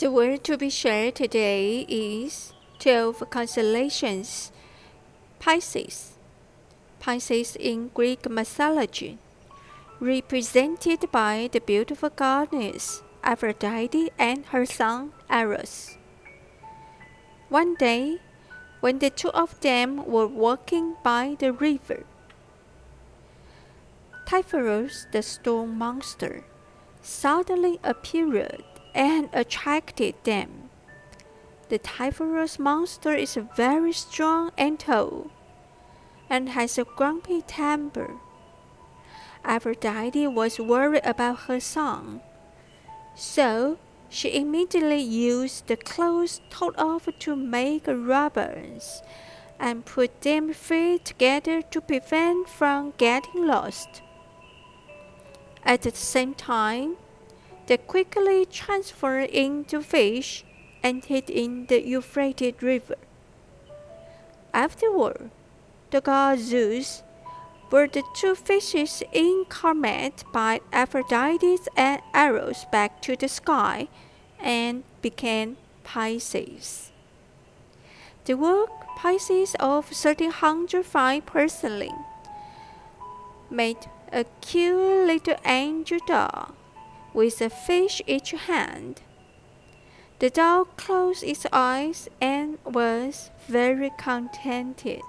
The word to be shared today is 12 constellations. Pisces. Pisces in Greek mythology, represented by the beautiful goddess Aphrodite and her son Eros. One day, when the two of them were walking by the river, Typhorus, the storm monster, suddenly appeared and attracted them. The Typhorus monster is very strong and tall, and has a grumpy temper. Aphrodite was worried about her son, so she immediately used the clothes told off to make rubbers and put them free together to prevent from getting lost. At the same time, they quickly transformed into fish and hid in the Euphrates River. Afterward, the god Zeus brought the two fishes incarnate by Aphrodite and Eros back to the sky and became Pisces. The work Pisces of 1305 porcelain made a cute little angel doll with a fish each hand. The dog closed its eyes and was very contented.